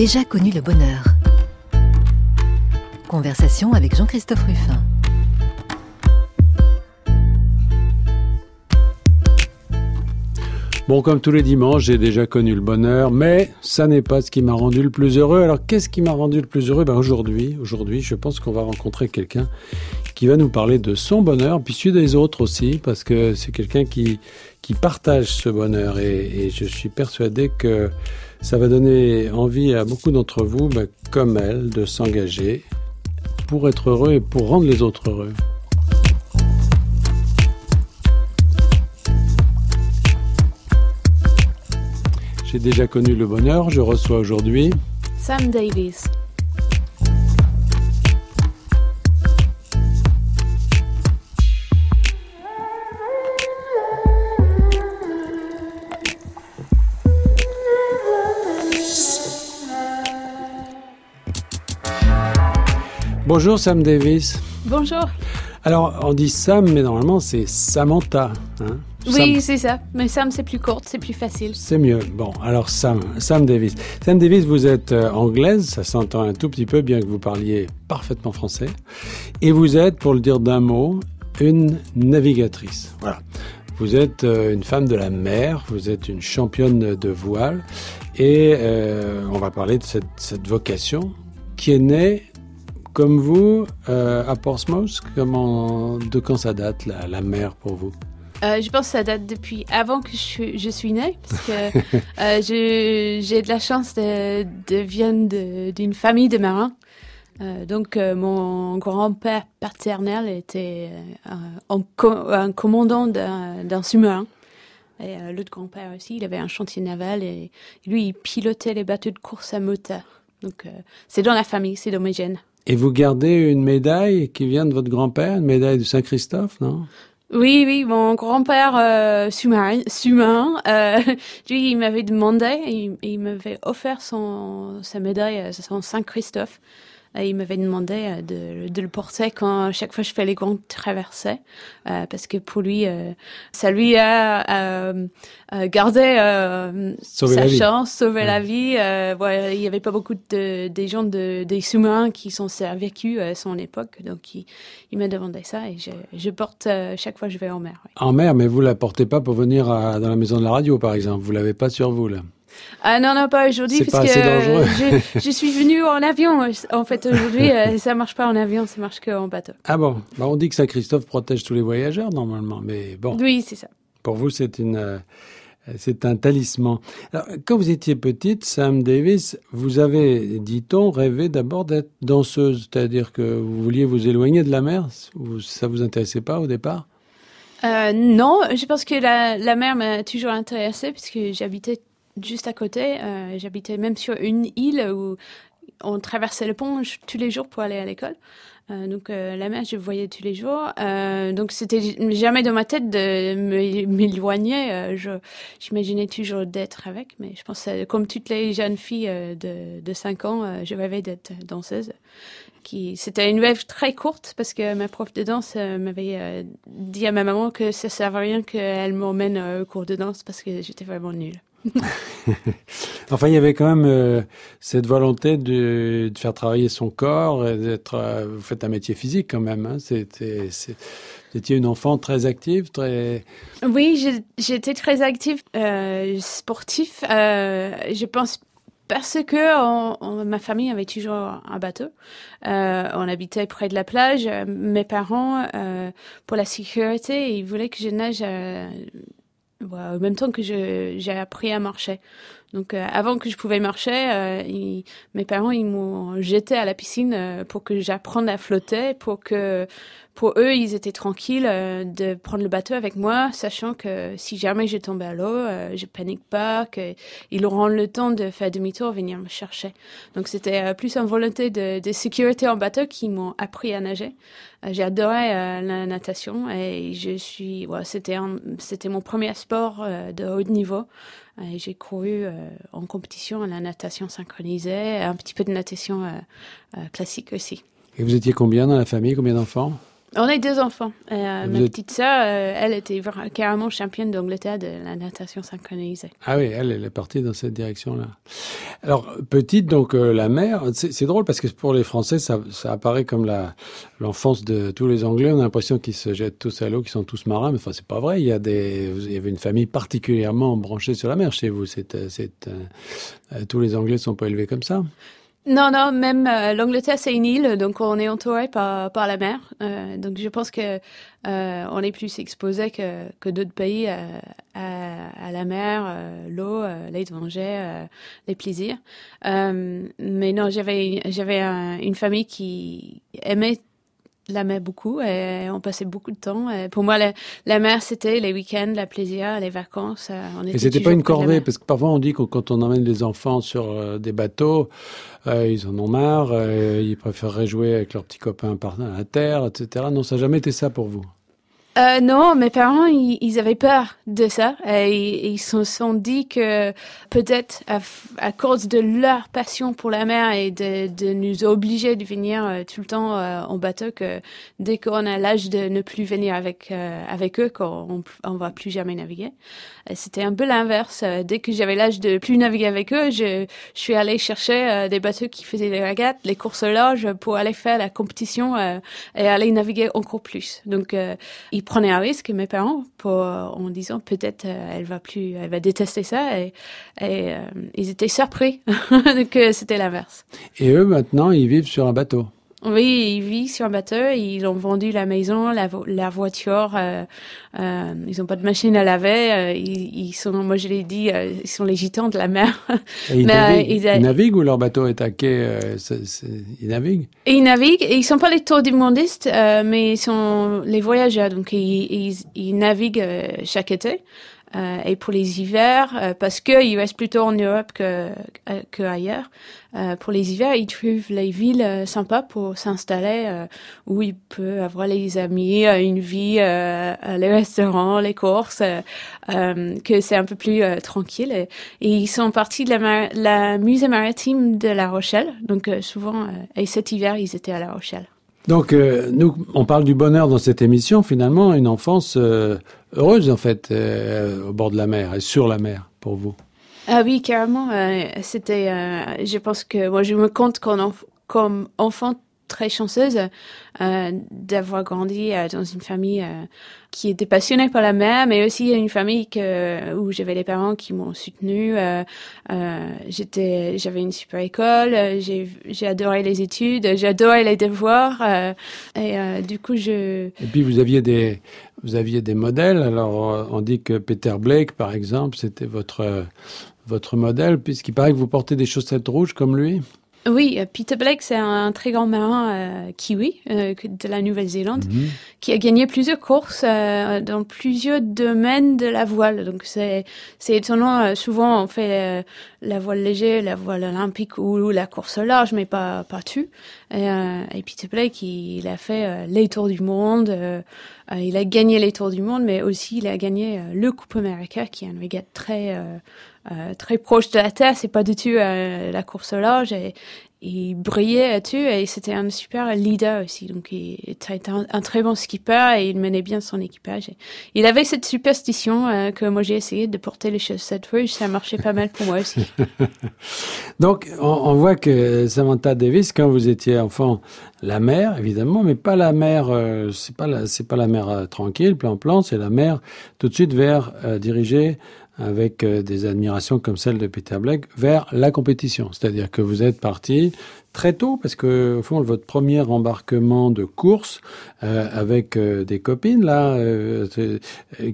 Déjà connu le bonheur. Conversation avec Jean-Christophe Ruffin. Bon, comme tous les dimanches, j'ai déjà connu le bonheur, mais ça n'est pas ce qui m'a rendu le plus heureux. Alors, qu'est-ce qui m'a rendu le plus heureux? Ben, Aujourd'hui, aujourd'hui, je pense qu'on va rencontrer quelqu'un qui va nous parler de son bonheur, puis celui des autres aussi, parce que c'est quelqu'un qui, qui partage ce bonheur. Et, je suis persuadé que ça va donner envie à beaucoup d'entre vous, ben, comme elle, de s'engager pour être heureux et pour rendre les autres heureux. J'ai déjà connu le bonheur, je reçois aujourd'hui Sam Davies. Bonjour Sam Davis. Bonjour. Alors on dit Sam, mais normalement c'est Samantha. Hein oui, c'est ça. Mais Sam, c'est plus court, c'est plus facile. C'est mieux. Bon, alors Sam, Sam Davis. Sam Davis, vous êtes euh, anglaise, ça s'entend un tout petit peu, bien que vous parliez parfaitement français. Et vous êtes, pour le dire d'un mot, une navigatrice. Voilà. Vous êtes euh, une femme de la mer, vous êtes une championne de voile, et euh, on va parler de cette, vocation qui est née comme vous à Portsmouth. Comment, de quand ça date la, la mer pour vous? Euh, je pense que ça date depuis avant que je, je suis née, parce que euh, j'ai de la chance de, de venir d'une famille de marins. Euh, donc mon grand-père paternel était un, un, commandant d'un sous-marin. Et l'autre grand-père aussi, il avait un chantier naval et lui, il pilotait les bateaux de course à moteur. Donc c'est dans la famille, c'est dans mes gènes. Et vous gardez une médaille qui vient de votre grand-père, une médaille de Saint-Christophe, non? Oui, oui, mon grand-père euh, euh, lui, il m'avait demandé, il, il m'avait offert son, sa médaille, euh, son Saint-Christophe. Et il m'avait demandé euh, de, de, le porter quand chaque fois je fais les grandes traversées, euh, parce que pour lui, euh, ça lui a gardé sa chance, sauvé la vie. il n'y avait pas beaucoup de des gens de, des sous-marins qui sont survécus à son époque, donc il, il m'a demandé ça et je, je porte chaque fois que je vais en mer. En mer, mais vous la portez pas pour venir à, dans la maison de la radio, par exemple. Vous l'avez pas sur vous là. Ah non, non, pas aujourd'hui, parce que je, je, suis venue en avion. En fait, aujourd'hui, euh, ça marche pas en avion, ça marche qu'en bateau. Ah bon bah, On dit que Saint-Christophe protège tous les voyageurs, normalement, mais bon. Oui, c'est ça. Pour vous, c'est une... Euh, c'est un talisman. Alors, quand vous étiez petite, Sam Davis, vous avez, dit-on, rêvé d'abord d'être danseuse, c'est-à-dire que vous vouliez vous éloigner de la mer. Ça vous intéressait pas au départ? Euh, Non, je pense que la, la mer m'a toujours intéressée puisque j'habitais juste à côté. Euh, j'habitais même sur une île où on traversait le pont tous les jours pour aller à l'école. Euh, donc euh, la mer, je voyais tous les jours. donc c'était jamais dans ma tête de m'éloigner. J'imaginais toujours d'être avec, mais je pense comme toutes les jeunes filles de, de 5 ans, je rêvais d'être danseuse. C'était une rêve très courte parce que ma prof de danse m'avait dit à ma maman que ça servait rien qu'elle m'emmène au cours de danse parce que j'étais vraiment nulle. enfin, il y avait quand même euh, cette volonté de, faire travailler son corps, d'être. Euh, vous faites un métier physique quand même. Hein, c'était, c'était une enfant très active, très. Oui, j'étais très active, euh, sportif. Euh, je pense parce que ma famille avait toujours un bateau. On habitait près de la plage. Mes parents, pour la sécurité, ils voulaient que je nage en même temps que j'ai appris à marcher. Donc euh, avant que je pouvais marcher, euh, mes parents ils m'ont jeté à la piscine euh, pour que j'apprenne à flotter, pour que pour eux ils étaient tranquilles de prendre le bateau avec moi, sachant que si jamais je tombais à l'eau, je panique pas, qu'ils auront le temps de faire demi-tour, venir me chercher. Donc c'était plus une volonté de, de, sécurité en bateau qui m'ont appris à nager. J'ai adoré la natation et je suis, ouais, c'était c'était mon premier sport de haut niveau. J'ai couru euh, en compétition à la natation synchronisée, un petit peu de natation euh, euh, classique aussi. Et vous étiez combien dans la famille Combien d'enfants? On a deux enfants. ma petite sœur, elle était carrément championne d'Angleterre de la natation synchronisée. Ah oui, elle, elle est partie dans cette direction-là. Alors, petite, donc euh, la mer, c'est drôle parce que pour les Français, ça, ça apparaît comme la l'enfance de tous les Anglais. On a l'impression qu'ils se jettent tous à l'eau, qu'ils sont tous marins, mais enfin, c'est pas vrai. Il y a des, il y avait une famille particulièrement branchée sur la mer chez vous. C'est, euh, tous les Anglais sont pas élevés comme ça. Non, non, même euh, l'Angleterre, c'est une île, donc on est entouré par, par la mer. Euh, donc je pense que euh, on est plus exposé que, que d'autres pays à, à, la mer, l'eau, les dangers, les plaisirs. mais non, j'avais j'avais une famille qui aimait la mer beaucoup et on passait beaucoup de temps. pour moi, la, mer, c'était les week-ends, la plaisir, les vacances. Euh, et c'était pas une corvée, parce que parfois on dit que quand on emmène les enfants sur euh, des bateaux, euh, ils en ont marre, ils préféreraient jouer avec leurs petits copains à la terre, etc. Non, ça n'a jamais été ça pour vous? Euh, non, mes parents, ils, avaient peur de ça. Et, ils se sont dit que peut-être à, cause de leur passion pour la mer et de, nous obliger de venir euh, tout le temps euh, en bateau, que dès qu'on a l'âge de ne plus venir avec avec eux, qu'on on va plus jamais naviguer. C'était un peu l'inverse. Dès que j'avais l'âge de plus naviguer avec eux, je, je suis allée chercher des bateaux qui faisaient les ragates, les courses large pour aller faire la compétition et aller naviguer encore plus. Donc, ils prenaient un risque, mes parents, pour, en disant peut-être euh, elle va plus, elle va détester ça. Et, et euh, ils étaient surpris que c'était l'inverse. Et eux, maintenant, ils vivent sur un bateau. Oui, ils vivent sur un bateau. Ils ont vendu la maison, la, la voiture. Euh, euh, ils n'ont pas de machine à laver. Euh, ils, ils, sont, moi je l'ai dit, euh, ils sont les gitans de la mer. ils, naviguent, ils, naviguent, ou leur bateau est à quai Ils naviguent? Et ils naviguent. Et ils sont pas les tours du mondiste, mais ils sont les voyageurs. Donc ils, ils naviguent chaque été. Euh, et pour les hivers, euh, parce qu'ils restent plutôt en Europe que, euh, que ailleurs, pour les hivers, ils trouvent les villes sympas pour s'installer, où ils peuvent avoir les amis, une vie, les restaurants, les courses, que c'est un peu plus tranquille. Et, ils sont partis de la, la, musée maritime de La Rochelle, donc souvent, et cet hiver, ils étaient à La Rochelle. Donc, nous, on parle du bonheur dans cette émission, finalement, une enfance heureuse en fait euh, au bord de la mer et sur la mer pour vous. Ah oui, carrément. Euh, c'était, euh, je pense que moi je me compte comme, comme enfant très chanceuse euh, d'avoir grandi euh, dans une famille euh, qui était passionnée par la mer, mais aussi une famille où j'avais les parents qui m'ont soutenue. j'étais, j'avais une super école, j'ai, j'ai adoré les études, adoré les devoirs, et du coup je. Et puis vous aviez des, vous aviez des modèles. Alors on dit que Peter Blake, par exemple, c'était votre votre modèle, puisqu'il paraît que vous portez des chaussettes rouges comme lui. Oui, euh, Peter Blake, c'est un très grand marin euh, kiwi euh, de la Nouvelle-Zélande mhm. qui a gagné plusieurs courses dans plusieurs domaines de la voile. Donc c'est c'est étonnant. souvent on fait la voile légère, la voile olympique ou, la course large, mais pas partout. Et, et Peter Blake, il, a fait les tours du monde. il a gagné les tours du monde, mais aussi il a gagné le Coupe Américain, qui est un régate très euh, très proche de la Terre, c'est pas du tout euh, la course au large. Et, il brillait là-dessus et c'était un super leader aussi. Donc il était un, très bon skipper et il menait bien son équipage. il avait cette superstition euh, que moi j'ai essayé de porter les chaussettes rouges. Ça marchait pas mal pour moi aussi. Donc on, voit que Samantha Davis, quand vous étiez enfant, la mer évidemment, mais pas la mer. Euh, c'est pas pas la mer tranquille, plan plan. C'est la mer tout de suite vers dirigée avec euh, des admirations comme celle de Peter Blake vers la compétition. C'est-à-dire que vous êtes parti très tôt, parce que au fond, votre premier embarquement de course euh, avec euh, des copines, là, euh,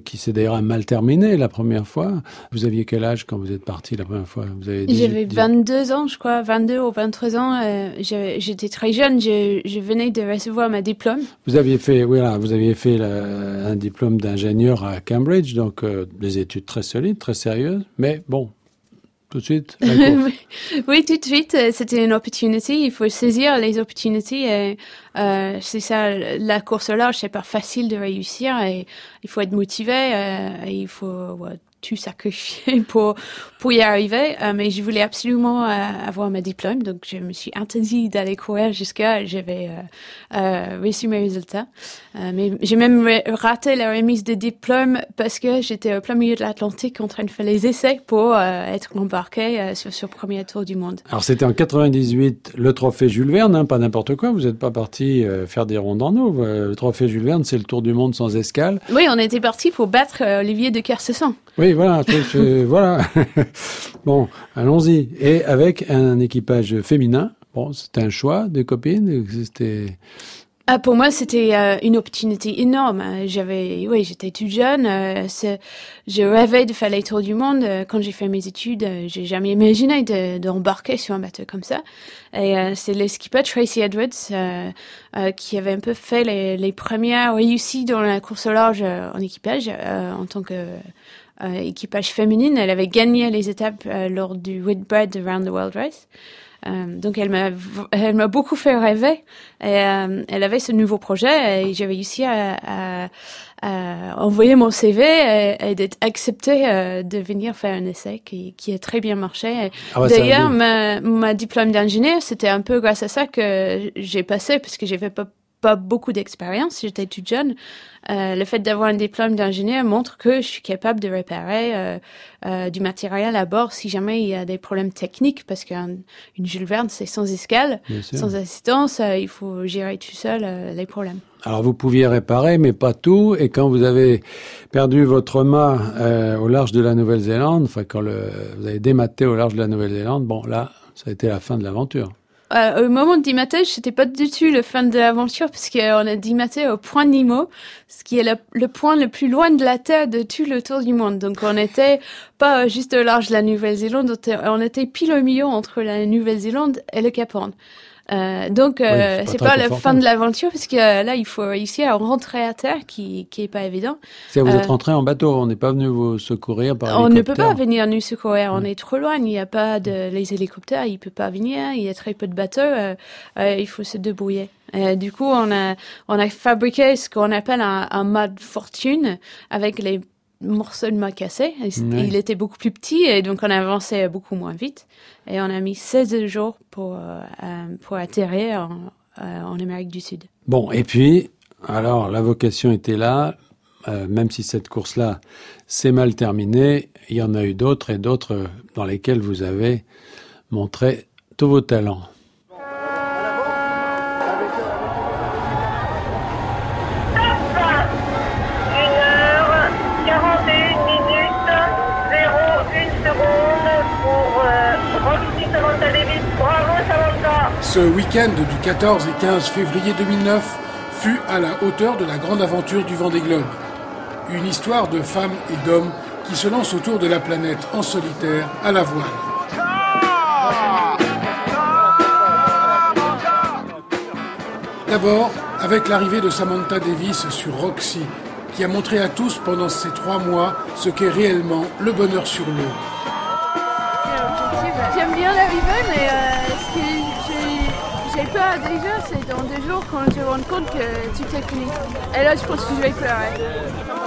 qui s'est d'ailleurs mal terminé la première fois. Vous aviez quel âge quand vous êtes parti la première fois? J'avais 22 ans, je crois, 22 ou 23 ans. J'étais très jeune, je, je, venais de recevoir ma diplôme. Vous aviez fait, voilà, vous aviez fait un diplôme d'ingénieur à Cambridge, donc des études très solides, très sérieuses, mais bon, tout de suite Oui, tout de suite. Euh, c'était une opportunité. Il faut saisir les opportunités. Et, euh, c'est ça, la course au large, c'est pas facile de réussir. Et il faut être motivé. Euh, et il faut tout sacrifié pour pour y arriver, euh, mais je voulais absolument euh, avoir ma diplôme, donc je me suis interdit d'aller courir jusqu'à j'avais euh, euh, reçu mes résultats. Mais j'ai même raté la remise de diplôme parce que j'étais au plein milieu de l'Atlantique en train de faire les essais pour être embarqué sur ce premier tour du monde. Alors c'était en 98 le trophée Jules Verne, hein, pas n'importe quoi. Vous n'êtes pas parti faire des rondes en eau. Le trophée Jules Verne, c'est le tour du monde sans escale. Oui, on était parti pour battre Olivier de Kercesson. Oui, voilà, voilà. bon, allons-y. Et avec un équipage féminin. Bon, c'était un choix des copines. C'était. Ah, pour moi, c'était euh, une opportunité énorme. J'avais, oui, j'étais toute jeune. Euh, je rêvais de faire les tours du monde. Euh, quand j'ai fait mes études, euh, j'ai jamais imaginé d'embarquer de, sur un bateau comme ça. Et euh, c'est le Tracy Edwards qui avait un peu fait les, les premières réussites dans la course au large en équipage en tant que euh, équipage féminine. Elle avait gagné les étapes euh, lors du Whitbread Around the World Race. Euh, donc elle m'a elle m'a beaucoup fait rêver et euh, elle avait ce nouveau projet et j'ai réussi à, à, à, envoyer mon CV et, et d'être acceptée euh, de venir faire un essai qui, qui a très bien marché. Ah ouais, D'ailleurs ma, ma diplôme d'ingénieur c'était un peu grâce à ça que j'ai passé parce que j'avais pas pas beaucoup d'expérience, j'étais toute jeune. Euh, le fait d'avoir un diplôme d'ingénieur montre que je suis capable de réparer euh, euh, du matériel à bord si jamais il y a des problèmes techniques, parce qu'une Jules Verne, c'est sans escale, sans assistance, il faut gérer tout seul les problèmes. Alors vous pouviez réparer, mais pas tout. Et quand vous avez perdu votre mât au large de la Nouvelle-Zélande, enfin quand le, vous avez dématé au large de la Nouvelle-Zélande, bon là, ça a été la fin de l'aventure. Euh, au moment de dimater, c'était pas du tout le fin de l'aventure parce qu'on a dimaté au point Nemo, ce qui est le, le, point le plus loin de la Terre de tout le tour du monde. Donc on était pas juste au large de la Nouvelle-Zélande, on était pile au milieu entre la Nouvelle-Zélande et le Cap Horn. Euh, donc euh, oui, c'est pas la fin de l'aventure parce que euh, là il faut réussir à rentrer à terre qui qui est pas évident. C'est vous Euh, êtes rentré en bateau, on n'est pas venu vous secourir par On ne peut pas venir nous secourir, on est trop loin, il n'y a pas de les hélicoptères, il peut pas venir, il y a très peu de bateaux, euh, il faut se débrouiller. Du coup, on a on a fabriqué ce qu'on appelle un, un mât de fortune avec les morceaux de mât cassés. Et c- Ouais. Il était beaucoup plus petit et donc on avançait beaucoup moins vite. Et on a mis 16 jours pour euh, euh, pour atterrir en, euh, en Amérique du Sud. Bon, et puis, alors la vocation était là, euh, même si cette course-là s'est mal terminée, il y en a eu d'autres et d'autres dans lesquelles vous avez montré tous vos talents. Ce week-end du 14 et 15 février 2009 fut à la hauteur de la grande aventure du Vendée Globe. Une histoire de femmes et d'hommes qui se lancent autour de la planète en solitaire à la voile. D'abord, avec l'arrivée de Samantha Davis sur Roxy, qui a montré à tous pendant ces trois mois ce qu'est réellement le bonheur sur l'eau. J'aime bien l'arrivée, mais euh, peur déjà, c'est dans deux jours quand je me rends compte que tout est fini. Et là, je pense que je vais pleurer.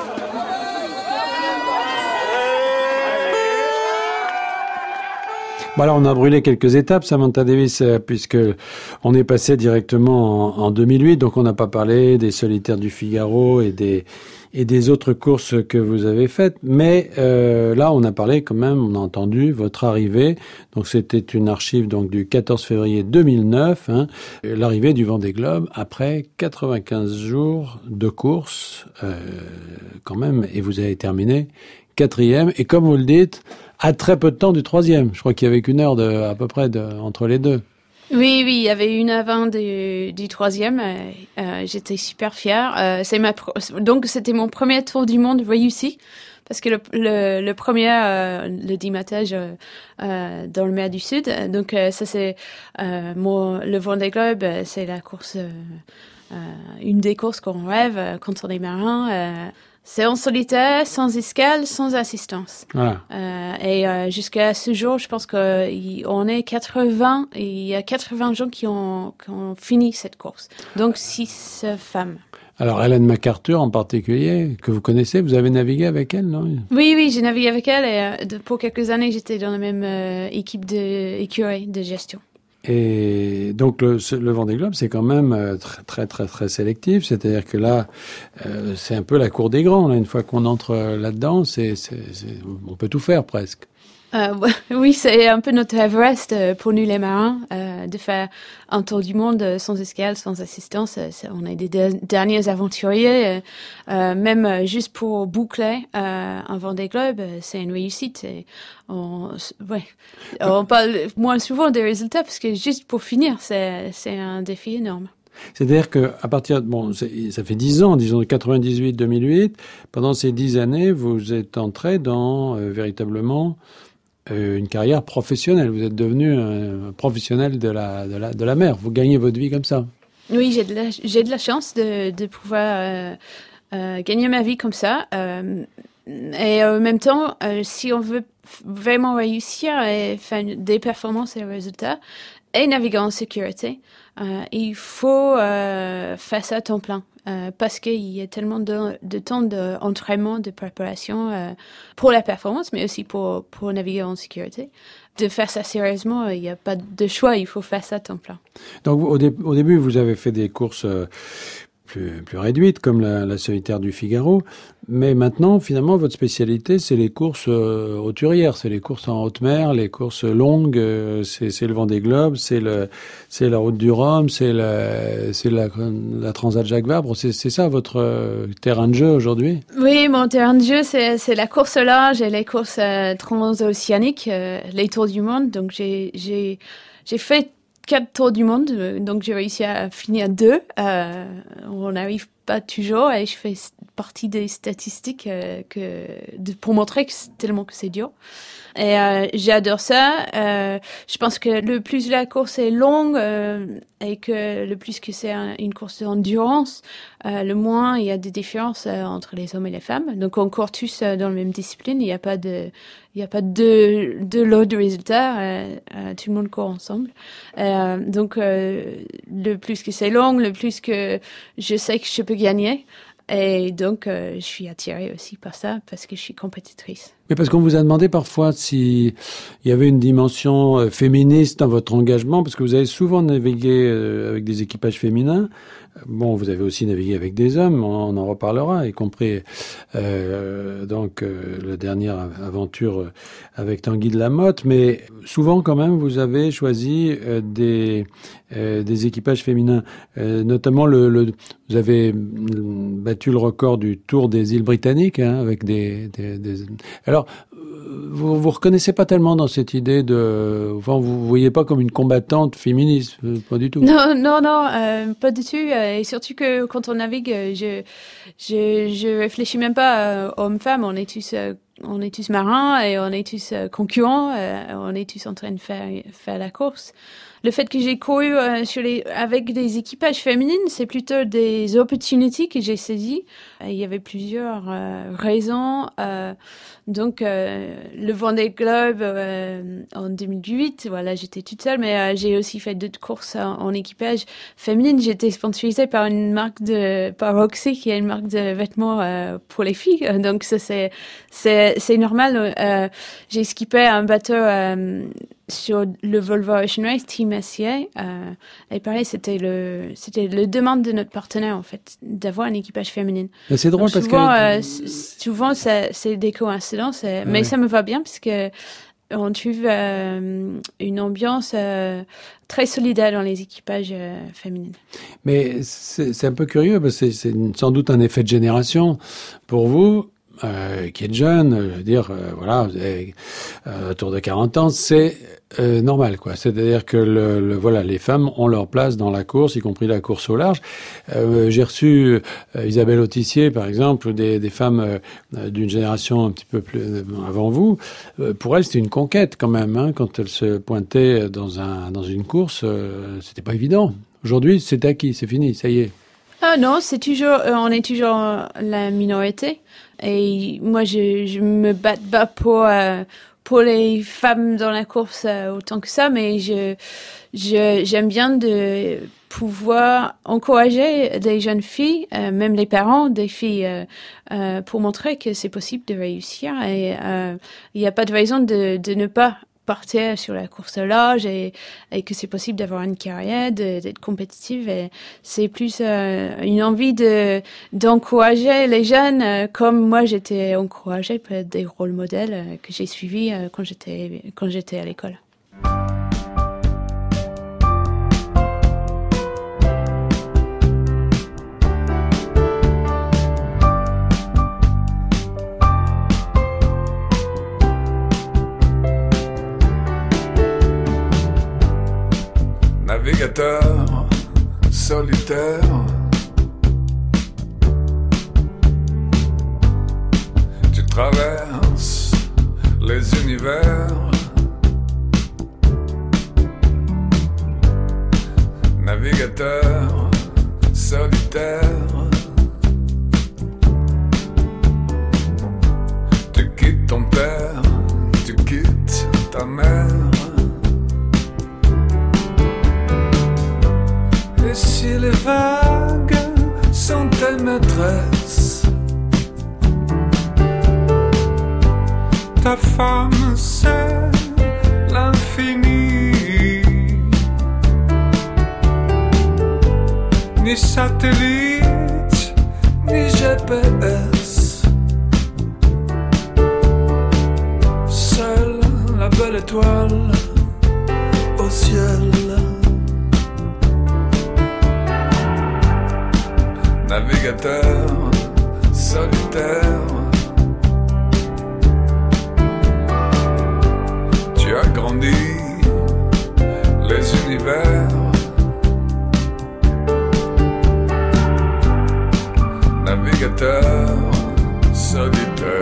Alors on a brûlé quelques étapes, Samantha Davis, euh, puisque on est passé directement en, en 2008, donc on n'a pas parlé des solitaires du Figaro et des et des autres courses que vous avez faites, mais euh, là on a parlé quand même, on a entendu votre arrivée, donc c'était une archive donc du 14 février 2009, hein, l'arrivée du Vendée Globe après 95 jours de course, euh, quand même, et vous avez terminé quatrième, et comme vous le dites, à très peu de temps du troisième. Je crois qu'il y avait qu'une heure de, à peu près entre les deux. Oui, oui, il y avait une avant du, troisième. euh, euh, J'étais super fière. Euh, c'est donc c'était mon premier tour du monde réussi parce que le, premier, le dimatage euh, dans le mer du Sud. Donc ça c'est le Vendée Globe, c'est la course, une des courses qu'on rêve quand on est marin. C'est en solitaire, sans escale, sans assistance. Voilà. Euh, et euh, jusqu'à ce jour, je pense qu'on est 80 et il y a 80 gens qui ont, qui ont fini cette course. Donc 6 femmes. Alors Hélène MacArthur en particulier, que vous connaissez, vous avez navigué avec elle, non? Oui, oui, j'ai navigué avec elle et euh, pour quelques années, j'étais dans la même équipe de écurie de gestion. Et donc le, le Vendée Globe, c'est quand même euh, très très très, très sélectif. C'est-à-dire que là, euh, c'est un peu la cour des grands. Une fois qu'on entre là-dedans, c'est, on peut tout faire presque. Euh, oui, c'est un peu notre Everest euh, pour nous les marins, euh, de faire un tour du monde sans escale, sans assistance. on est des derniers aventuriers, même juste pour boucler un Vendée Globe, c'est une réussite. Et on, ouais, on parle moins souvent des résultats parce que juste pour finir, c'est un défi énorme. C'est-à-dire que à partir bon, ça fait dix ans, disons de 98-2008, pendant ces dix années, vous êtes entré dans véritablement euh, une carrière professionnelle. Vous êtes devenu un professionnel de la, de la, de la mer. Vous gagnez votre vie comme ça. Oui, j'ai de la, de la chance de, de pouvoir euh, euh, gagner ma vie comme ça. et en même temps, si on veut vraiment réussir et faire des performances et des résultats, et naviguer en sécurité, il faut faire ça à temps plein. Euh, parce qu'il y a tellement de, de temps d'entraînement, de, préparation euh, pour la performance, mais aussi pour, pour naviguer en sécurité. De faire ça sérieusement, il n'y a pas de choix, il faut faire ça à temps plein. Donc au, au début, vous avez fait des courses euh, plus, plus réduites, comme la, la, solitaire du Figaro. Mais maintenant, finalement, votre spécialité, c'est les courses euh, c'est les courses en haute mer, les courses longues, euh, c'est le vent des globes, c'est la route du Rhum, c'est la, la, la Transat Jacques Vabre. C'est, ça votre euh, terrain de jeu aujourd'hui? Oui, mon terrain de jeu, c'est, la course large et les courses transoceaniques, les tours du monde. Donc j'ai fait quatre tours du monde, euh, donc j'ai réussi à finir deux. Euh, on n'arrive pas toujours et je fais partie des statistiques euh, que, pour montrer que tellement que c'est dur. Et euh, j'adore ça. Euh, je pense que le plus la course est longue et que le plus que c'est une course d'endurance, le moins il y a des différences entre les hommes et les femmes. Donc on court tous dans la même discipline. Il n'y a pas de, il n'y a pas de de lot de résultats. tout le monde court ensemble. donc le plus que c'est long, le plus que je sais que je peux gagner. Et donc, euh, je suis attirée aussi par ça parce que je suis compétitrice. Mais parce qu'on vous a demandé parfois s'il y avait une dimension euh, féministe dans votre engagement, parce que vous avez souvent navigué euh, avec des équipages féminins. Bon, vous avez aussi navigué avec des hommes, on en reparlera, y compris donc la dernière aventure avec Tanguy de la Motte. Mais souvent, quand même, vous avez choisi des équipages féminins, notamment le, vous avez battu le record du Tour des îles britanniques hein, avec des, alors vous vous reconnaissez pas tellement dans cette idée de, enfin, vous voyez pas comme une combattante féministe, euh, pas du tout. Non, non, non, euh, pas du tout. Euh, et surtout que quand on navigue, je, je, je réfléchis même pas euh, homme-femme. On est tous, on est tous marins et on est tous concurrents. on est tous en train de faire, faire la course le fait que j'ai couru euh, sur les, avec des équipages féminines, c'est plutôt des opportunités que j'ai saisies. il y avait plusieurs euh, raisons. Euh, donc, le Vendée Globe en 2008, voilà, j'étais toute seule, mais j'ai aussi fait d'autres courses en, équipage féminine. J'étais sponsorisée par une marque de, par Roxy, qui est une marque de vêtements pour les filles. Donc, ça, c'est, c'est normal. j'ai skippé un bateau sur le Volvo Ocean Race Team SCA. Euh, et pareil, c'était le, c'était le demande de notre partenaire, en fait, d'avoir un équipage féminin. C'est drôle parce souvent, que. Euh, souvent, c'est des coïncidences, ouais. mais ça me va bien parce que on trouve euh, une ambiance euh, très solidaire dans les équipages euh, féminins. Mais c'est un peu curieux parce que c'est sans doute un effet de génération pour vous euh, qui êtes jeune, je veux dire, euh, voilà, euh, autour de 40 ans, c'est euh, normal, quoi. C'est-à-dire que le, voilà, les femmes ont leur place dans la course, y compris la course au large. Euh, J'ai reçu euh, Isabelle Autissier, par exemple, des, des femmes d'une génération un petit peu plus avant vous. pour elle, c'était une conquête quand même, hein, quand elle se pointait dans un dans une course, c'était pas évident. Aujourd'hui, c'est acquis, c'est fini, ça y est. Ah non, c'est toujours, on est toujours la minorité. Et moi, je, je me bats pas pour, euh, pour les femmes dans la course euh, autant que ça, mais je, je, j'aime bien de pouvoir encourager des jeunes filles, euh, même les parents des filles, euh, euh, pour montrer que c'est possible de réussir. Et il n'y a pas de raison de, de ne pas partir sur la course l'âge et, et, que c'est possible d'avoir une carrière, d'être compétitive. Et c'est plus une envie de d'encourager les jeunes, comme moi j'étais encouragée par des rôles modèles que j'ai suivis quand j'étais quand j'étais à l'école. Navigateur solitaire. Tu traverses les univers. Navigateur solitaire. Tu quittes ton Si les vagues sont tes maîtresses, ta femme c'est l'infini. Ni satellite, ni GPS. Seule la belle étoile navigateur solitaire. Tu as grandi les univers. Navigateur solitaire.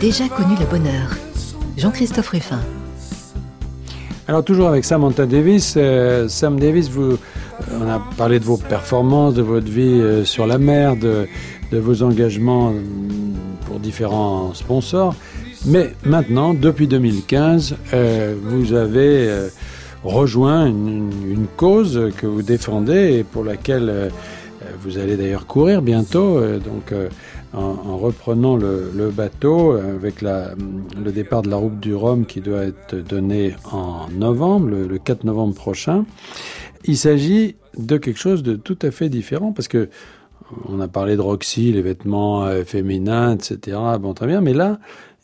Déjà connu le bonheur. Jean-Christophe Ruffin. Alors toujours avec Samantha Davis, euh, Sam Davis, vous, on a parlé de vos performances, de votre vie euh, sur la mer, de, vos engagements euh, pour différents sponsors. Mais maintenant, depuis 2015, euh, vous avez euh, rejoint une, une, cause que vous défendez et pour laquelle euh, vous allez d'ailleurs courir bientôt. donc en, en, reprenant le, bateau avec le départ de la route du Rhum qui doit être donné en novembre, le, le 4 novembre prochain. Il s'agit de quelque chose de tout à fait différent parce que on a parlé de Roxy, les vêtements euh, féminins, etc. Bon, très bien, mais là,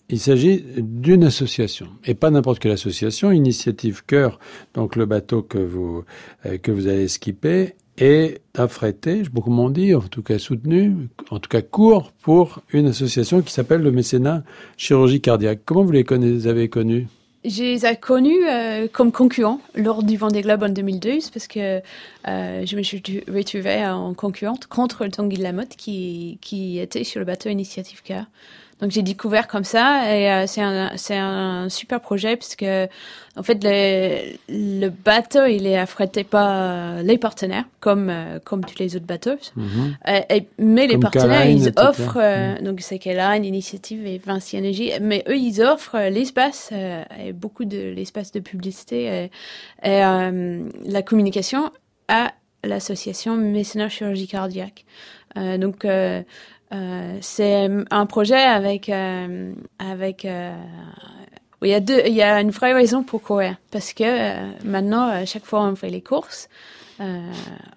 il s'agit d'une association et pas n'importe quelle association. Initiative Cœur, donc le bateau que vous euh, que vous allez skipper est affrété, beaucoup m'ont dit, en tout cas soutenu, en tout cas court pour une association qui s'appelle le mécénat chirurgie cardiaque. Comment vous les, avez connus? Je les ai connus euh, comme concurrents lors du Vendée Globe en 2012 parce que euh, je me suis retrouvée en concurrente contre le Tanguy de la Motte qui, qui était sur le bateau Initiative Cœur. Donc j'ai découvert comme ça et euh, c'est un un super projet parce que en fait le, le bateau il est affrété par les partenaires comme euh, comme tous les autres bateaux. Mm -hmm. et, mais les partenaires Caline, ils offrent euh, mm. donc c'est Caline, Initiative et Vinci Énergie mais eux ils offrent l'espace et beaucoup de l'espace de publicité et, et la communication à l'association Mécénat Chirurgie Cardiaque. donc euh, c'est un projet avec euh, avec euh, il y a deux il y a une vraie raison pour courir parce que euh, maintenant à chaque fois on fait les courses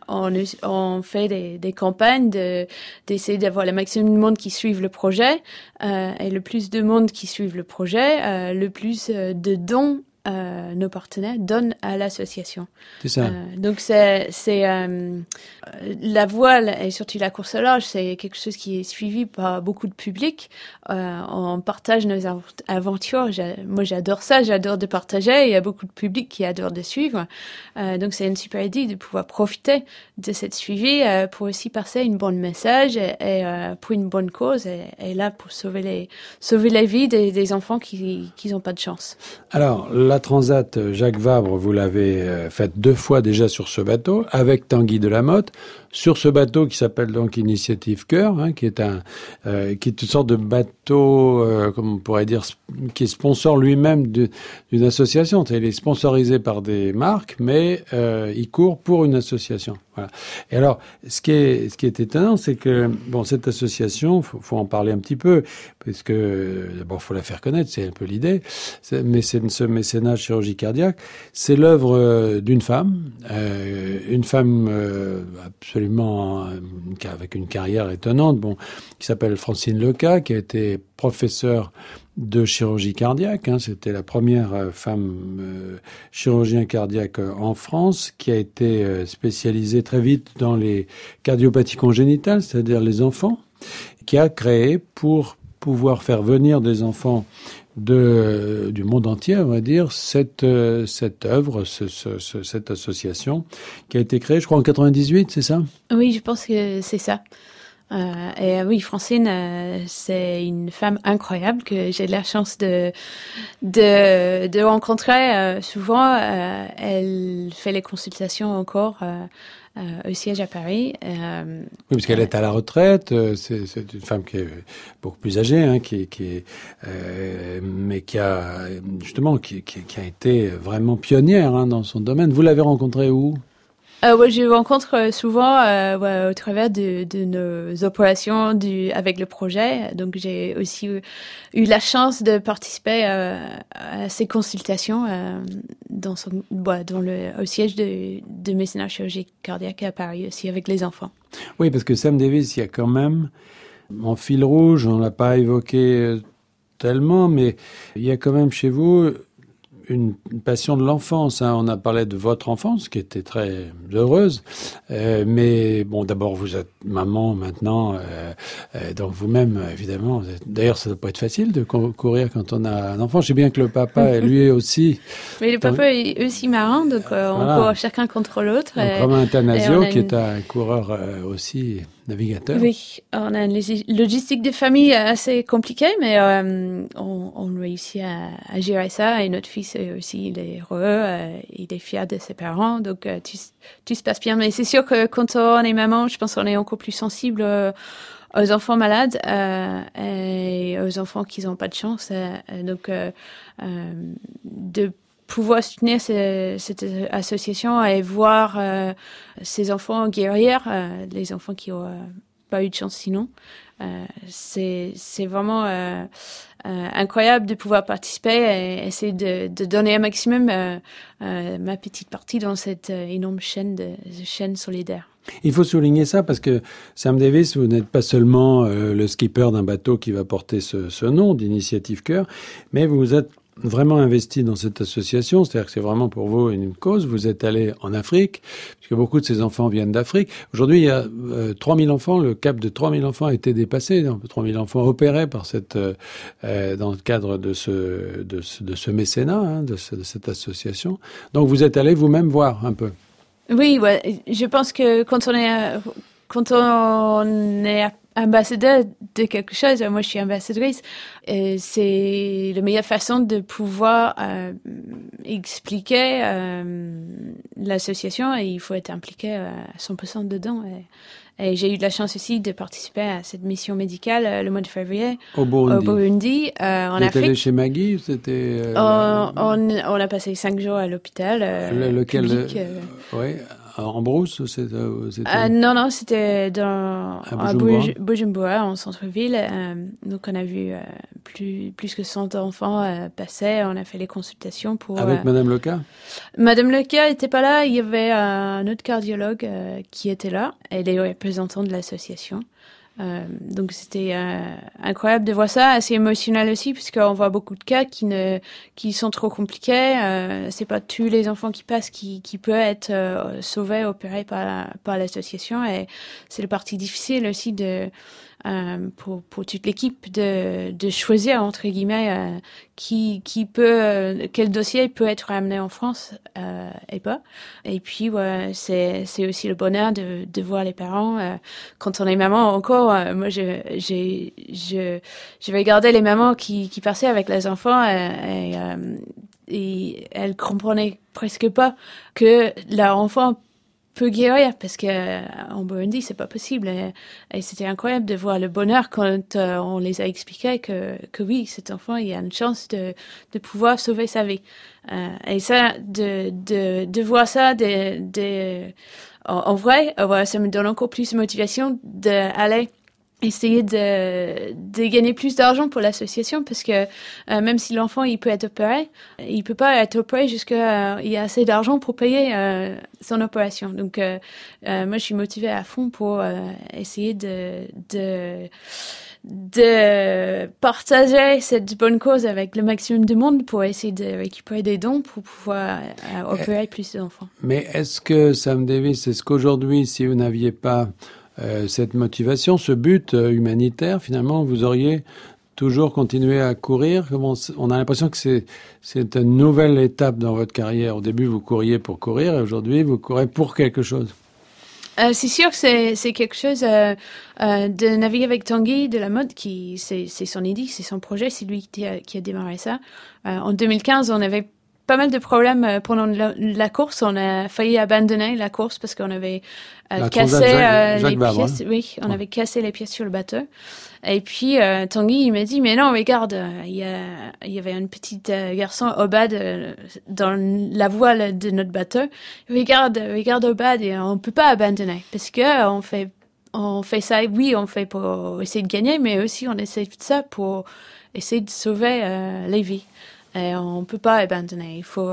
on, fait des, campagnes de d'essayer d'avoir le maximum de monde qui suivent le projet et le plus de monde qui suivent le projet le plus de dons euh, nos partenaires donnent à l'association. C'est ça. Euh, donc c'est c'est euh, la voile et surtout la course à large, c'est quelque chose qui est suivi par beaucoup de public. Euh, on partage nos av- aventures. Moi, j'adore ça. J'adore de partager. Il y a beaucoup de public qui adore de suivre. Donc c'est une super idée de pouvoir profiter de cette suivi pour aussi passer une bonne message et, et, pour une bonne cause et, et là pour sauver les sauver la vie des, des enfants qui qui n'ont pas de chance. Alors, la Transat euh, Jacques Vabre, vous l'avez euh, faite deux fois déjà sur ce bateau, avec Tanguy de la Motte, sur ce bateau qui s'appelle donc Initiative Cœur, hein, qui est un, euh, qui est une sorte de bateau, comme on pourrait dire, qui est sponsor lui-même d'une association. Il est sponsorisé par des marques, mais il court pour une association. Et alors, ce qui est, ce qui est étonnant, c'est que bon, cette association, faut, faut en parler un petit peu, parce que d'abord, faut la faire connaître, c'est un peu l'idée. Mais c'est ce mécénat chirurgie cardiaque, c'est l'œuvre euh, d'une femme, euh, une femme euh, absolument avec une carrière étonnante, bon, qui s'appelle Francine Leca, qui a été professeure de chirurgie cardiaque. hein. C'était la première femme euh, chirurgien cardiaque en France qui a été spécialisée très vite dans les cardiopathies congénitales, c'est-à-dire les enfants, qui a créé pour pouvoir faire venir des enfants du monde entier, on va dire, cette, euh, cette œuvre, ce, ce- ce- cette association qui a été créée, je crois, en 98, c'est ça? Oui, je pense que c'est ça. Euh, et oui, Francine, euh, c'est une femme incroyable que j'ai la chance de de, de rencontrer euh, souvent. Euh, elle fait les consultations encore euh, euh, au siège à Paris. Euh, Oui, parce qu'elle est à la retraite. euh, C'est une femme qui est beaucoup plus âgée, hein, qui, qui est, euh, mais qui a justement qui, qui, qui a été vraiment pionnière hein, dans son domaine. Vous l'avez rencontrée où? Euh, ouais, je rencontre euh, souvent euh, au travers de, nos opérations avec le projet. Donc, j'ai aussi eu, la chance de participer euh, à ces consultations dans, le, au siège de, de mécénat chirurgie cardiaque à Paris aussi avec les enfants. Oui, parce que Sam Davis, il y a quand même en fil rouge, on l'a pas évoqué tellement, mais il y a quand même chez vous une une passion de l'enfance. hein. On a parlé de votre enfance, qui était très heureuse, Euh, mais bon, d'abord vous êtes maman maintenant, euh, euh, donc vous-même, évidemment. vous êtes- D'ailleurs, ça ne doit pas être facile de cou- courir quand on a un enfant. Je sais bien que le papa, lui aussi, Mais le papa est aussi marrant, donc euh, on Voilà. court chacun contre l'autre. Romain Tanasio, et on a qui est un coureur euh, aussi navigateur. Oui, on a une logi- logistique de famille assez compliquée, mais euh, on, on réussit à, à gérer ça. Et notre fils euh, aussi, il est heureux, euh, il est fier de ses parents, donc euh, tout, tout se passe bien. Mais c'est sûr que quand on est maman, je pense qu'on est encore plus sensible euh, aux enfants malades euh, et aux enfants qui n'ont pas de chance. euh, euh, donc, euh, euh, de pouvoir soutenir ce- cette association et voir euh, ces enfants guérir, euh, les enfants qui ont euh, pas eu de chance sinon. Euh, c'est vraiment euh, euh, incroyable de pouvoir participer et essayer de, de donner un maximum euh, euh, ma petite partie dans cette euh, énorme chaîne de chaîne solidaire. Il faut souligner ça parce que Sam Davis, vous n'êtes pas seulement euh, le skipper d'un bateau qui va porter ce, ce nom d'Initiative Cœur, mais vous êtes vraiment investi dans cette association, c'est-à-dire que c'est vraiment pour vous une cause. Vous êtes allé en Afrique, puisque beaucoup de ces enfants viennent d'Afrique. Aujourd'hui, il y a euh, 3000 enfants, le cap de 3000 enfants a été dépassé, donc 3000 enfants opérés par cette, euh, euh, dans le cadre de ce, de ce, mécénat, hein, de, ce- de cette association. Donc vous êtes allé vous-même voir un peu. Oui, je pense que quand on est euh, quand on est ambassadeur de quelque chose, moi je suis ambassadrice, et c'est la meilleure façon de pouvoir euh, expliquer euh, l'association et il faut être impliqué euh, à 100% dedans. Et, et j'ai eu de la chance aussi de participer à cette mission médicale le mois de février Au Burundi. au Burundi, euh, en Vous êtes allé Afrique. chez Maggie c'était On, on, on a passé cinq jours à l'hôpital. le- lequel public, ouais, en brousse euh, Ah, non, non, c'était dans à Bujumbura. Buj- Bujumbura, en centre-ville. Euh, donc, on a vu euh, plus, plus que 100 enfants euh, passer. On a fait les consultations pour. avec euh, Madame Leca? Madame Leca était pas là. Il y avait un autre cardiologue euh, qui était là et les représentants de l'association. Euh, donc c'était euh, incroyable de voir ça, assez émotionnel aussi, puisqu'on voit beaucoup de cas qui ne qui sont trop compliqués. Euh, c'est pas tous les enfants qui passent qui qui peuvent être euh, sauvés, opérés par par l'association, et c'est le parti difficile aussi de euh, pour, pour toute l'équipe de, de choisir entre guillemets euh, qui qui peut euh, quel dossier peut être amené en France et pas. Et puis ouais, c'est c'est aussi le bonheur de de voir les parents quand on est maman encore moi je j'ai je je vais garder les mamans qui qui passaient avec les enfants et, et, et elles comprenaient presque pas que leur enfant peut guérir parce que euh, en Burundi c'est pas possible. Et, c'était incroyable de voir le bonheur quand euh, on les a expliqué que que oui cet enfant il a une chance de de pouvoir sauver sa vie. Euh, et ça de de de voir ça de de en, vrai euh, ça me donne encore plus de motivation d'aller essayer de, de gagner plus d'argent pour l'association parce que euh, même si l'enfant il peut être opéré, il peut pas être opéré jusqu'à euh, il y a assez d'argent pour payer euh, son opération. Donc euh, moi je suis motivée à fond pour essayer de de de partager cette bonne cause avec le maximum de monde pour essayer de récupérer des dons pour pouvoir opérer plus d'enfants. Mais est-ce que, Sam Davis, est-ce qu'aujourd'hui, si vous n'aviez pas euh, cette motivation, ce but euh, humanitaire, finalement, vous auriez toujours continué à courir? On a l'impression que c'est une nouvelle étape dans votre carrière. Au début, vous couriez pour courir, et aujourd'hui, vous courez pour quelque chose. Euh, c'est sûr que c'est quelque chose de naviguer avec Tanguy de la mode qui c'est son idée, c'est son projet, c'est lui qui a, démarré ça. En 2015, on avait pas mal de problèmes euh, pendant la, la course. On a failli abandonner la course parce qu'on avait euh, cassé Jacques- euh, Jacques les pièces. Oui, on Ouais. avait cassé les pièces sur le bateau. Et puis euh, Tanguy, il m'a dit mais non, regarde, il y a il y avait un petit euh, garçon Obad dans la voile de notre bateau. Regarde, regarde Obad et on peut pas abandonner parce que on fait on fait ça, oui, on fait pour essayer de gagner, mais aussi on essaie de ça pour essayer de sauver les vies. Et on peut pas abandonner. Il faut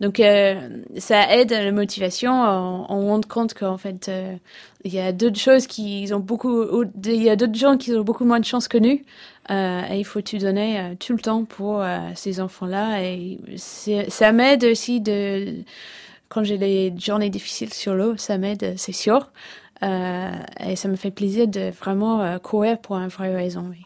donc euh, ça aide la motivation. On, on rend compte qu'en fait euh, il y a d'autres choses qui ont beaucoup. Il y a d'autres gens qui ont beaucoup moins de chance que nous. Euh, et il faut tout donner euh, tout le temps pour euh, ces enfants-là. Et ça m'aide aussi de quand j'ai des journées difficiles sur l'eau, ça m'aide, c'est sûr. Euh, et ça me fait plaisir de vraiment euh, courir pour une vraie raison. Oui.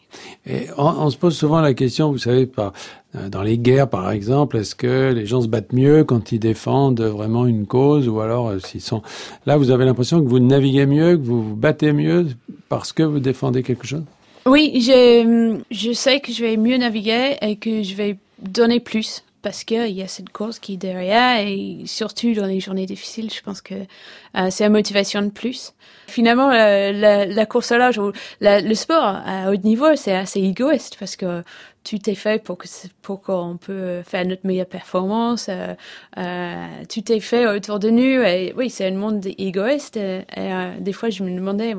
Et on, on se pose souvent la question, vous savez, par, euh, dans les guerres par exemple, est-ce que les gens se battent mieux quand ils défendent vraiment une cause ou alors euh, s'ils sont... Là, vous avez l'impression que vous naviguez mieux, que vous vous battez mieux parce que vous défendez quelque chose? Oui, je, je sais que je vais mieux naviguer et que je vais donner plus parce qu'il y a cette course qui est derrière et surtout dans les journées difficiles, je pense que euh, c'est la motivation de plus. Finalement, la, course à l'âge, ou le sport à haut niveau, c'est assez égoïste parce que tout est fait pour que pour qu'on peut faire notre meilleure performance. Euh, euh, tout est fait autour de nous et oui, c'est un monde égoïste. Euh, des fois, je me demandais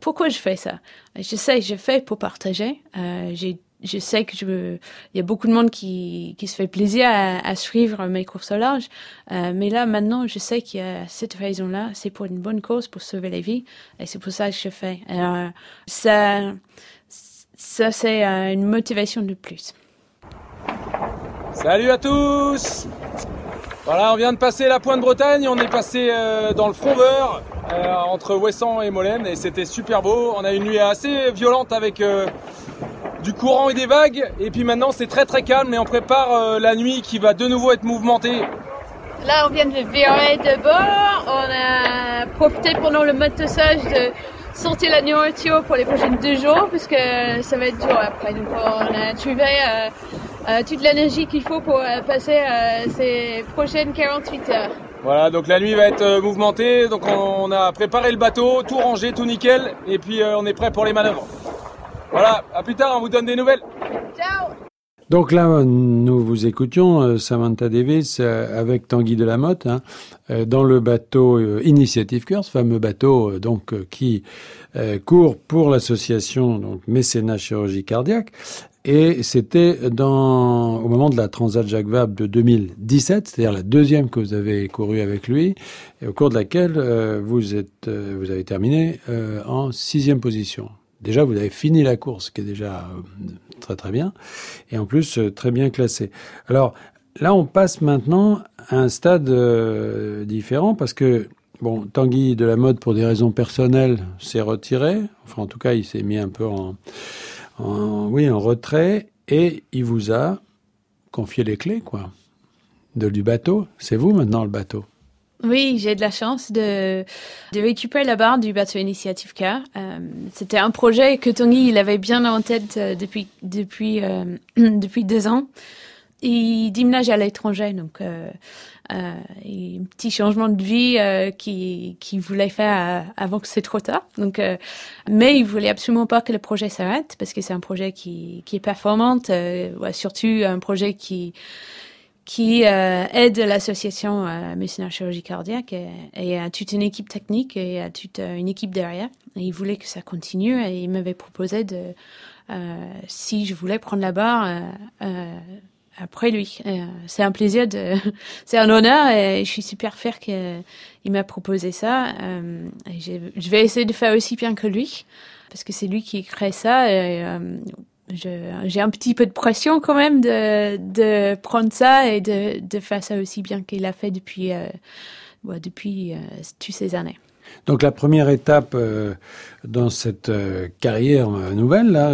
pourquoi je fais ça? Je sais, je fais pour partager. Euh, j'ai je sais que je veux- il y a beaucoup de monde qui, qui se fait plaisir à, à suivre mes courses au large. Euh, mais là, maintenant, je sais qu'il y a cette raison-là. C'est pour une bonne cause, pour sauver les vies. Et c'est pour ça que je fais. Alors, ça, ça c'est euh, une motivation de plus. Salut à tous Voilà, on vient de passer la Pointe Bretagne, on est passé euh, dans le Frondeur, euh, entre Ouessant et Molène, et c'était super beau. On a une nuit assez violente avec euh, du courant et des vagues, et puis maintenant c'est très très calme, et on prépare euh, la nuit qui va de nouveau être mouvementée. Là, on vient de virer de bord. On a profité pendant le motossage de sortir la nourriture pour les prochains deux jours, puisque ça va être dur après. Donc, on a trouvé euh, euh, toute l'énergie qu'il faut pour passer ces prochaines 48 heures. Voilà, donc la nuit va être mouvementée, donc on, on a préparé le bateau, tout rangé, tout nickel, et puis on est prêt pour les manœuvres. Voilà, à plus tard, on vous donne des nouvelles. Ciao Donc là, nous vous écoutions, euh, Samantha Davis, euh, avec Tanguy Delamotte, hein, euh, dans le bateau Initiative Cœur, ce fameux bateau donc qui euh, court pour l'association donc Mécénat Chirurgie Cardiaque. Et c'était dans au moment de la Transat Jacques Vabre de 2017, c'est-à-dire la deuxième que vous avez couru avec lui, et au cours de laquelle euh, vous êtes, euh, vous avez terminé euh, en sixième position. Déjà vous avez fini la course, qui est déjà euh, très très bien, et en plus euh, très bien classé. Alors là, on passe maintenant à un stade euh, différent parce que bon, Tanguy de la mode pour des raisons personnelles s'est retiré. Enfin, en tout cas, il s'est mis un peu en, en oui en retrait et il vous a confié les clés quoi de, du bateau. C'est vous maintenant le bateau? Oui, j'ai de la chance de, de récupérer la barre du bateau Initiative K. Euh, C'était un projet que Tanguy il avait bien en tête euh, depuis depuis euh, depuis deux ans. Il déménage à l'étranger, donc euh, euh, un petit changement de vie euh, qui qu'il voulait faire avant que c'est trop tard. Donc, mais il voulait absolument pas que le projet s'arrête parce que c'est un projet qui qui est performant, surtout un projet qui qui euh, aide l'association euh, Mécénat Chirurgie Cardiaque et, et a toute une équipe technique et a toute euh, une équipe derrière. Il voulait que ça continue et il m'avait proposé de euh, si je voulais prendre la barre euh, euh, après lui. C'est un plaisir de, c'est un honneur et je suis super fière qu'il m'a proposé ça. Je vais essayer de faire aussi bien que lui parce que c'est lui qui crée ça et j'ai un petit peu de pression quand même de, de prendre ça et de, de faire ça aussi bien qu'il a fait depuis, euh, depuis euh, toutes ces années. Donc la première étape euh, dans cette euh, carrière nouvelle, là,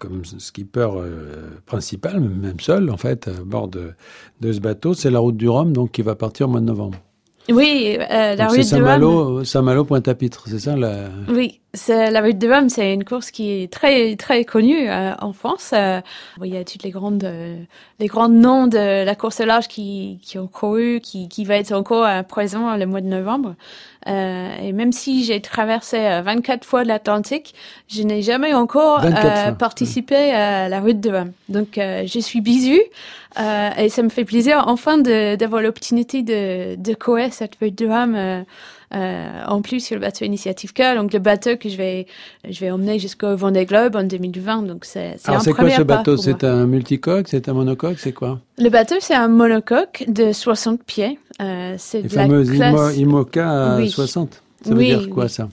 comme skipper principal, même seul en fait, à bord de, de ce bateau, c'est la route du Rhum, donc qui va partir au mois de novembre. Oui, la Donc, c'est de Rome. Saint-Malo, Saint-Malo Pointe-à-Pitre, c'est ça la... Oui, la route de Rome, c'est une course qui est très très connue euh, en France. Euh, il y a toutes les grandes euh, les grands noms de la course large qui qui ont couru, qui qui va être encore à présent le mois de novembre. Euh, et même si j'ai traversé euh, 24 fois l'Atlantique, je n'ai jamais encore 24 euh, fois. participé à la route de Rome. Donc euh, je suis bisu euh, et ça me fait plaisir enfin de- d'avoir l'opportunité de de courir cette route de Rome. Euh, en plus sur le bateau Initiative K, donc le bateau que je vais je vais emmener jusqu'au Vendée Globe en 2020. Donc c'est un Alors c'est quoi ce bateau? C'est un multicoque, c'est un monocoque, c'est quoi? Le bateau c'est un monocoque de 60 pieds. Euh, c'est Les de la classe. Imo- IMOCA Oui. 60 Ça veut Oui, dire quoi oui. ça?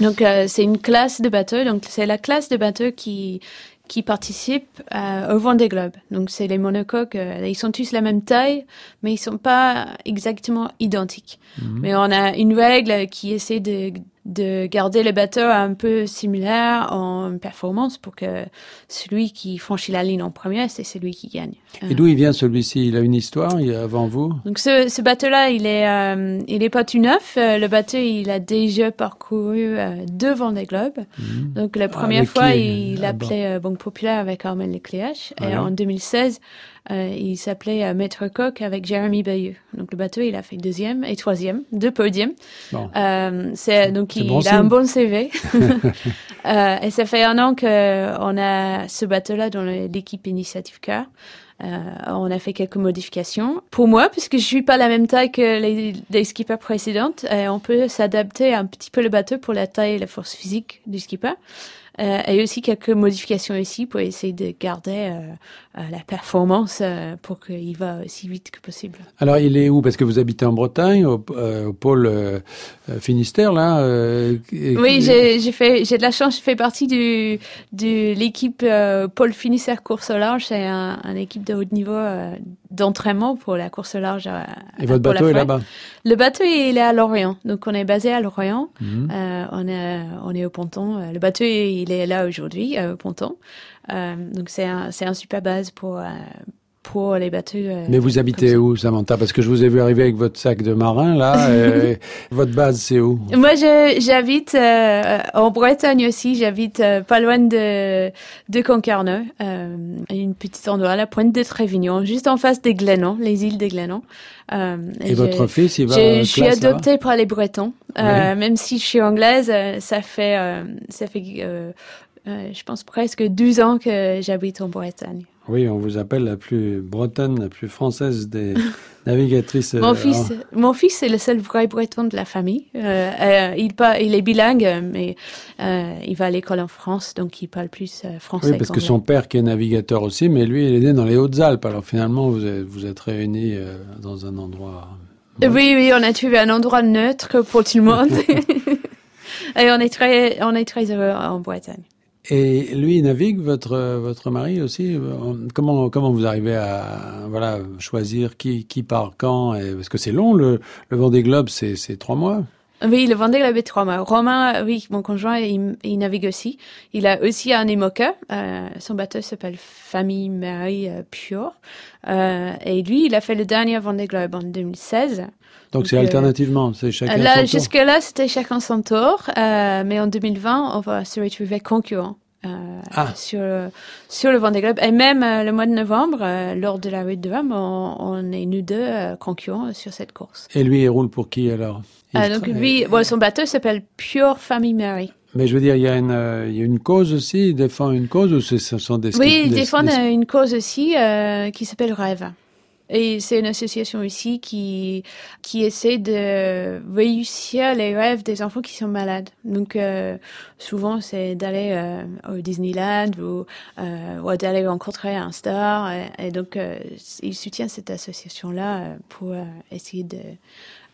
Donc euh, c'est une classe de bateaux. Donc c'est la classe de bateaux qui qui participe euh, au Vendée Globe. Donc c'est les monocoques. euh, ils sont tous la même taille, mais ils sont pas exactement identiques. Mhm. Mais on a une règle qui essaie de de garder le bateau un peu similaire en performance pour que celui qui franchit la ligne en premier, c'est celui qui gagne. Et d'où il vient celui-ci? Il a une histoire il est avant vous? Donc ce, ce bateau-là, il est, euh, il est pas tout neuf. Euh, le bateau, il a déjà parcouru euh, deux Vendée Globe. Mhm. Donc la première Avec fois, qui, il à appelait euh, Banque Populaire avec Armel Lecléache. Et en 2016, euh, il s'appelait euh, Maître Coq avec Jérémy Bayeux. Donc le bateau, il a fait deuxième et troisième, deux podiums. Bon. Euh, c'est donc il, bon a un bon CV. Et ça fait un an que on a ce bateau-là dans l'équipe Initiative Car. On a fait quelques modifications. Pour moi, puisque je suis pas la même taille que les, les skippers précédentes, on peut s'adapter un petit peu le bateau pour la taille et la force physique du skipper. Euh, et aussi quelques modifications ici pour essayer de garder euh, euh, la performance euh, pour qu'il va aussi vite que possible. Alors il est où? Parce que vous habitez en Bretagne, au, au pôle Finistère, là et- Oui, j'ai j'ai fait j'ai de la chance. Je fais partie du de l'équipe Paul Finisseur course au large. C'est un, un équipe de haut niveau d'entraînement pour la course large. à- Et votre bateau est là-bas Le bateau il est à Lorient, donc on est basé à Lorient. Mhm. Euh, on est on est au ponton. Euh, Le bateau il est là aujourd'hui euh, au ponton. Euh, donc c'est un c'est un super base pour euh, pour les bateaux. euh, Mais vous habitez où, Samantha? Parce que je vous ai vu arriver avec votre sac de marin, là. et votre base, c'est où? Moi, j'habite euh, en Bretagne aussi. J'habite euh, pas loin de de Concarneau, une petite endroit à la pointe de Trévignon, juste en face des Glénans, les îles des Glénans. Euh, Et je- votre fils, il va Je, je suis adoptée par les Bretons. Euh. Même si je suis anglaise, ça fait, euh, ça fait, je pense presque 12 ans que j'habite en Bretagne. Oui, on vous appelle la plus bretonne, la plus française des navigatrices. Mon euh, fils, mon fils c'est le seul vrai Breton de la famille. Euh, euh, il, pas, il est bilingue, mais euh, il va à l'école en France, donc il parle plus français. Oui, parce que son père qui est navigateur aussi, mais lui, il est né dans les Hautes-Alpes. Alors finalement, vous êtes, vous êtes réunis dans un endroit. Oui, oui, on a trouvé un endroit neutre pour tout le monde. Et on est très, on est très heureux en Bretagne. Et lui, il navigue, votre, votre mari aussi comment, comment vous arrivez à voilà, choisir qui, qui part quand Parce que c'est long, le, le Vendée Globe, c'est trois mois. Oui, le Vendée Globe est trois mois. Romain, oui, mon conjoint, il, navigue aussi. Il a aussi un IMOCA. Euh, son bateau s'appelle Famille Marie euh, Pure. Euh, et lui, il a fait le dernier Vendée Globe en 2016. Donc c'est alternativement, c'est chacun là, son tour. Jusque là, c'était chacun son tour, euh, mais en 2020, on va se retrouver concurrents. Euh, Ah. sur sur le Vendée Globe et même euh, le mois de novembre euh, lors de la route de Rome on, on est nous deux euh, concurrents sur cette course. Et lui, il roule pour qui alors? Il Euh, donc lui, bon, son bateau s'appelle Pure Family Mary. Mais je veux dire, il y a une, euh, il y a une cause aussi, il défend une cause ou c'est- ce sont des... Oui, des- euh, une cause aussi euh, qui s'appelle Rêve. Et c'est une association aussi qui qui essaie de réussir les rêves des enfants qui sont malades. Donc euh, souvent c'est d'aller euh, au Disneyland ou, euh, ou d'aller rencontrer un star. Et, et donc euh, il soutient cette association là pour euh, essayer de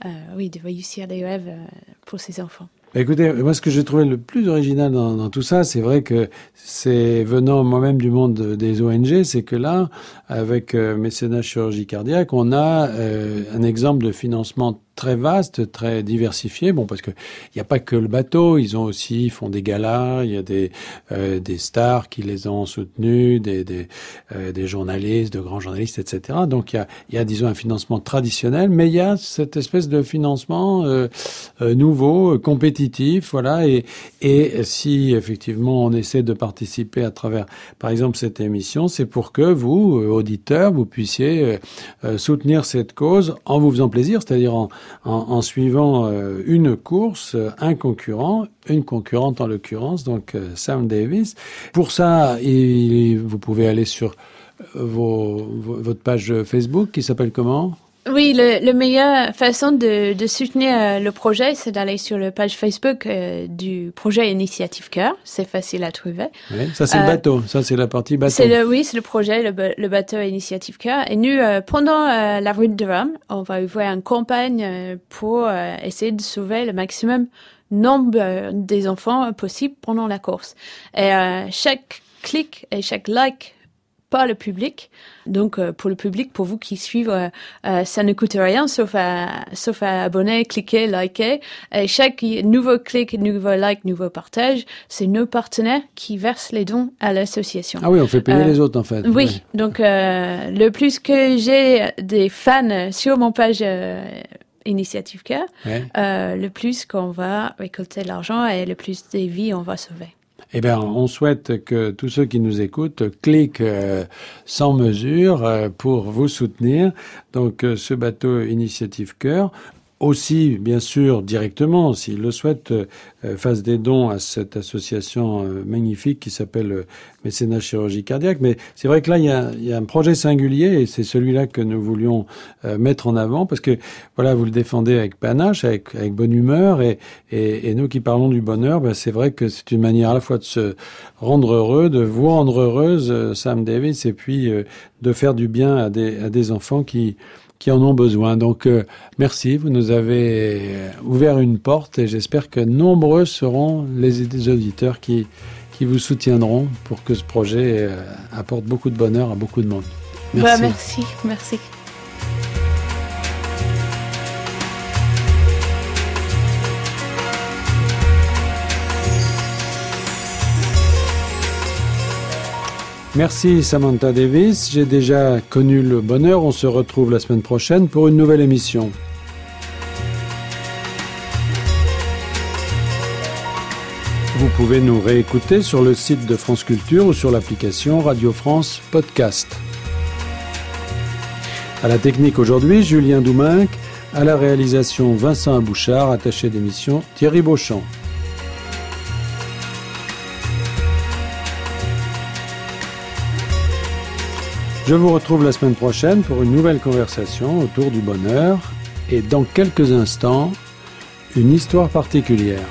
euh, oui de réussir les rêves euh, pour ces enfants. Bah, Écoutez, moi ce que j'ai trouvé le plus original dans, tout ça, c'est vrai que c'est venant moi-même du monde des ONG, c'est que là, avec euh, mécénat chirurgie cardiaque, on a euh, un exemple de financement très vaste, très diversifié. Bon, parce que il n'y a pas que le bateau, ils ont aussi ils font des galas, il y a des euh, des stars qui les ont soutenus, des des, euh, des journalistes, de grands journalistes, etc. Donc il y a il y a disons un financement traditionnel, mais il y a cette espèce de financement euh, euh, nouveau, euh, compétitif, voilà. Et et si effectivement on essaie de participer à travers, par exemple, cette émission, c'est pour que vous, euh, auditeurs, vous puissiez soutenir cette cause en vous faisant plaisir, c'est-à-dire en, en, suivant euh, une course, un concurrent, une concurrente en l'occurrence, donc euh, Sam Davis. Pour ça, vous pouvez aller sur euh, votre page Facebook qui s'appelle comment? Oui, le, le meilleure façon de, de soutenir euh, le projet, c'est d'aller sur la page Facebook euh, du projet Initiative Cœur. C'est facile à trouver. Oui, Ça c'est le Euh, bateau, ça c'est la partie bateau. C'est le, oui, c'est le projet, le, ba- le bateau Initiative Cœur. Et nous, euh, pendant la route de Rome, on va ouvrir une campagne pour essayer de sauver le maximum nombre des enfants possible pendant la course. Et chaque clic et chaque like par le public. Donc euh, pour le public, pour vous qui suivez, euh, euh, ça ne coûte rien sauf à sauf à abonner, cliquer, liker. Et chaque nouveau clic, nouveau like, nouveau partage, c'est nos partenaires qui versent les dons à l'association. Ah oui, on fait payer les autres en fait. Oui, donc euh, le plus que j'ai des fans sur mon page euh, Initiative Ouais. euh, le plus qu'on va récolter de l'argent et le plus des vies on va sauver. Eh bien, on souhaite que tous ceux qui nous écoutent cliquent euh, sans mesure euh, pour vous soutenir. Donc, euh, ce bateau Initiative Cœur, aussi, bien sûr, directement, s'ils le souhaitent, euh, fassent des dons à cette association euh, magnifique qui s'appelle euh, Mécénat Chirurgie Cardiaque. Mais c'est vrai que là, il y a, y a un projet singulier et c'est celui-là que nous voulions euh, mettre en avant parce que, voilà, vous le défendez avec panache, avec, avec bonne humeur et, et, et nous qui parlons du bonheur, ben, c'est vrai que c'est une manière à la fois de se rendre heureux, de vous rendre heureuse, euh, Sam Davis, et puis euh, de faire du bien à des, à des enfants qui, qui en ont besoin. Donc, euh, merci, vous nous avez euh, ouvert une porte et j'espère que nombreux seront les, les auditeurs qui, qui vous soutiendront pour que ce projet euh, apporte beaucoup de bonheur à beaucoup de monde. Merci. Voilà, merci, merci. Merci Samantha Davis. J'ai déjà connu le bonheur. On se retrouve la semaine prochaine pour une nouvelle émission. Vous pouvez nous réécouter sur le site de France Culture ou sur l'application Radio France Podcast. À la technique aujourd'hui, Julien Douminc. À la réalisation, Vincent Abouchard. Attaché d'émission, Thierry Beauchamp. Je vous retrouve la semaine prochaine pour une nouvelle conversation autour du bonheur et dans quelques instants, une histoire particulière.